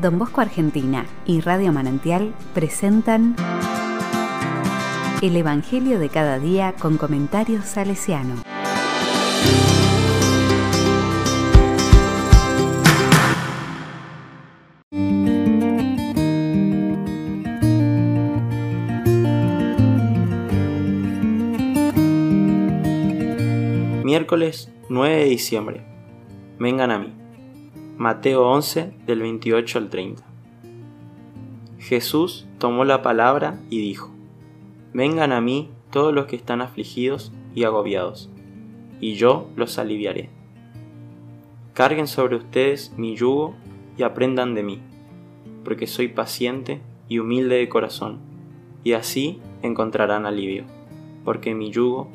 Don Bosco Argentina y Radio Manantial presentan El Evangelio de cada día con comentarios salesiano. Miércoles 9 de diciembre. Vengan a mí. Mateo 11 del 28 al 30. Jesús tomó la palabra y dijo, Vengan a mí todos los que están afligidos y agobiados, y yo los aliviaré. Carguen sobre ustedes mi yugo y aprendan de mí, porque soy paciente y humilde de corazón, y así encontrarán alivio, porque mi yugo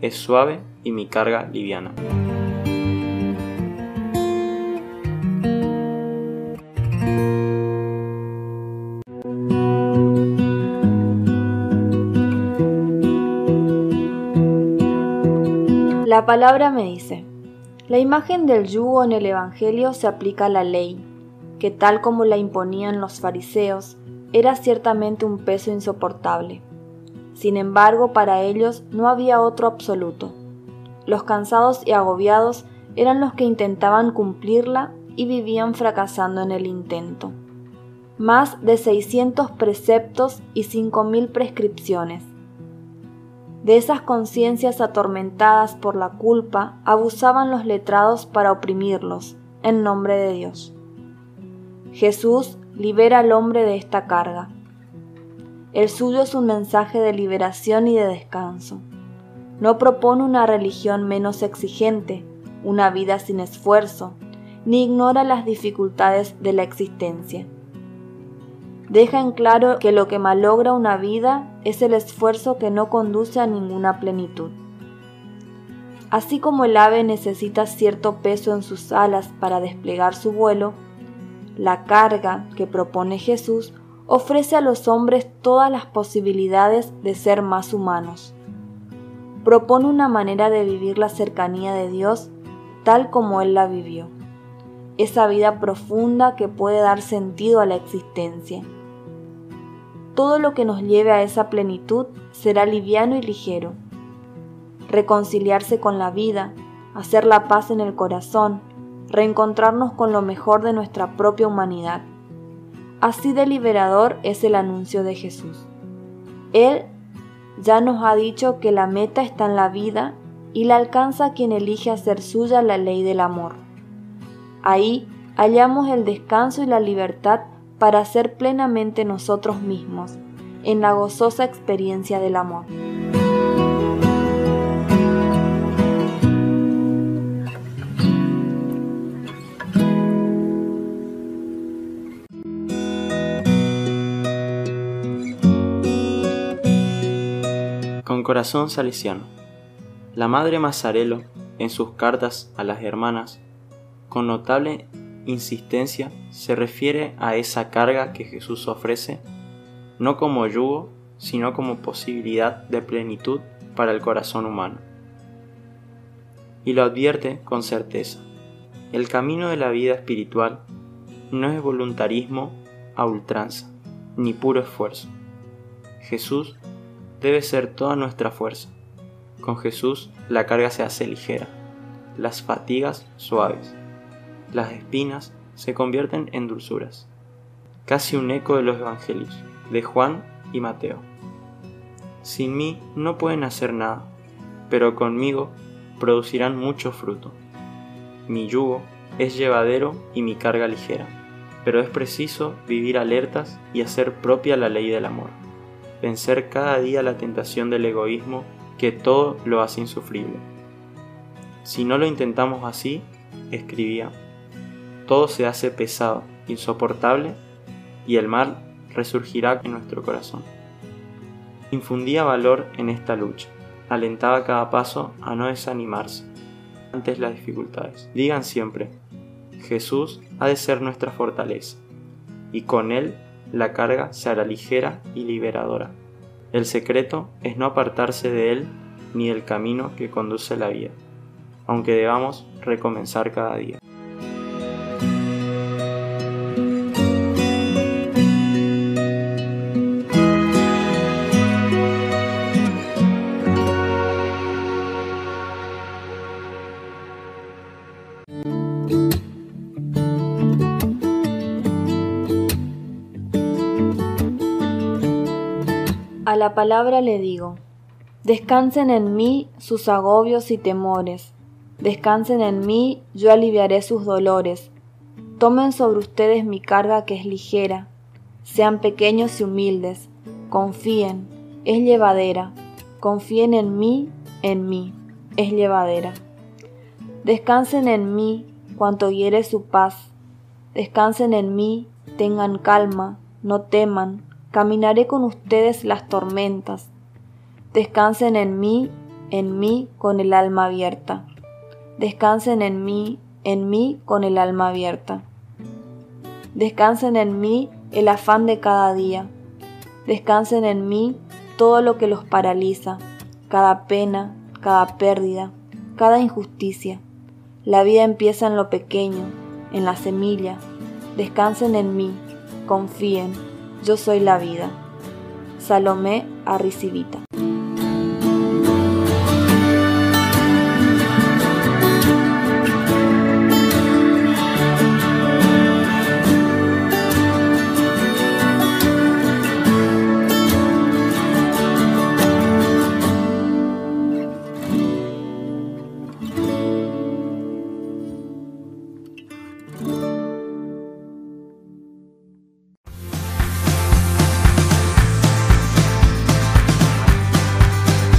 es suave y mi carga liviana. La palabra me dice, la imagen del yugo en el Evangelio se aplica a la ley, que tal como la imponían los fariseos, era ciertamente un peso insoportable. Sin embargo, para ellos no había otro absoluto. Los cansados y agobiados eran los que intentaban cumplirla y vivían fracasando en el intento. Más de 600 preceptos y 5.000 prescripciones de esas conciencias atormentadas por la culpa abusaban los letrados para oprimirlos, en nombre de Dios. Jesús libera al hombre de esta carga. El suyo es un mensaje de liberación y de descanso. No propone una religión menos exigente, una vida sin esfuerzo, ni ignora las dificultades de la existencia deja en claro que lo que malogra una vida es el esfuerzo que no conduce a ninguna plenitud. Así como el ave necesita cierto peso en sus alas para desplegar su vuelo, la carga que propone Jesús ofrece a los hombres todas las posibilidades de ser más humanos. Propone una manera de vivir la cercanía de Dios tal como Él la vivió esa vida profunda que puede dar sentido a la existencia. Todo lo que nos lleve a esa plenitud será liviano y ligero. Reconciliarse con la vida, hacer la paz en el corazón, reencontrarnos con lo mejor de nuestra propia humanidad. Así de liberador es el anuncio de Jesús. Él ya nos ha dicho que la meta está en la vida y la alcanza quien elige hacer suya la ley del amor. Ahí hallamos el descanso y la libertad para ser plenamente nosotros mismos, en la gozosa experiencia del amor. Con corazón salesiano. La Madre Mazarelo, en sus cartas a las hermanas, con notable insistencia se refiere a esa carga que Jesús ofrece, no como yugo, sino como posibilidad de plenitud para el corazón humano. Y lo advierte con certeza. El camino de la vida espiritual no es voluntarismo a ultranza, ni puro esfuerzo. Jesús debe ser toda nuestra fuerza. Con Jesús la carga se hace ligera, las fatigas suaves las espinas se convierten en dulzuras. Casi un eco de los evangelios, de Juan y Mateo. Sin mí no pueden hacer nada, pero conmigo producirán mucho fruto. Mi yugo es llevadero y mi carga ligera, pero es preciso vivir alertas y hacer propia la ley del amor, vencer cada día la tentación del egoísmo que todo lo hace insufrible. Si no lo intentamos así, escribía, todo se hace pesado, insoportable, y el mal resurgirá en nuestro corazón. Infundía valor en esta lucha, alentaba cada paso a no desanimarse ante las dificultades. Digan siempre, Jesús ha de ser nuestra fortaleza, y con Él la carga se hará ligera y liberadora. El secreto es no apartarse de Él ni del camino que conduce a la vida, aunque debamos recomenzar cada día. A la palabra le digo, descansen en mí sus agobios y temores, descansen en mí, yo aliviaré sus dolores, tomen sobre ustedes mi carga que es ligera, sean pequeños y humildes, confíen, es llevadera, confíen en mí, en mí, es llevadera. Descansen en mí cuanto hiere su paz, descansen en mí, tengan calma, no teman, caminaré con ustedes las tormentas. Descansen en mí, en mí con el alma abierta. Descansen en mí, en mí con el alma abierta. Descansen en mí el afán de cada día. Descansen en mí todo lo que los paraliza, cada pena, cada pérdida, cada injusticia. La vida empieza en lo pequeño, en la semilla. Descansen en mí, confíen, yo soy la vida. Salomé Arrisivita.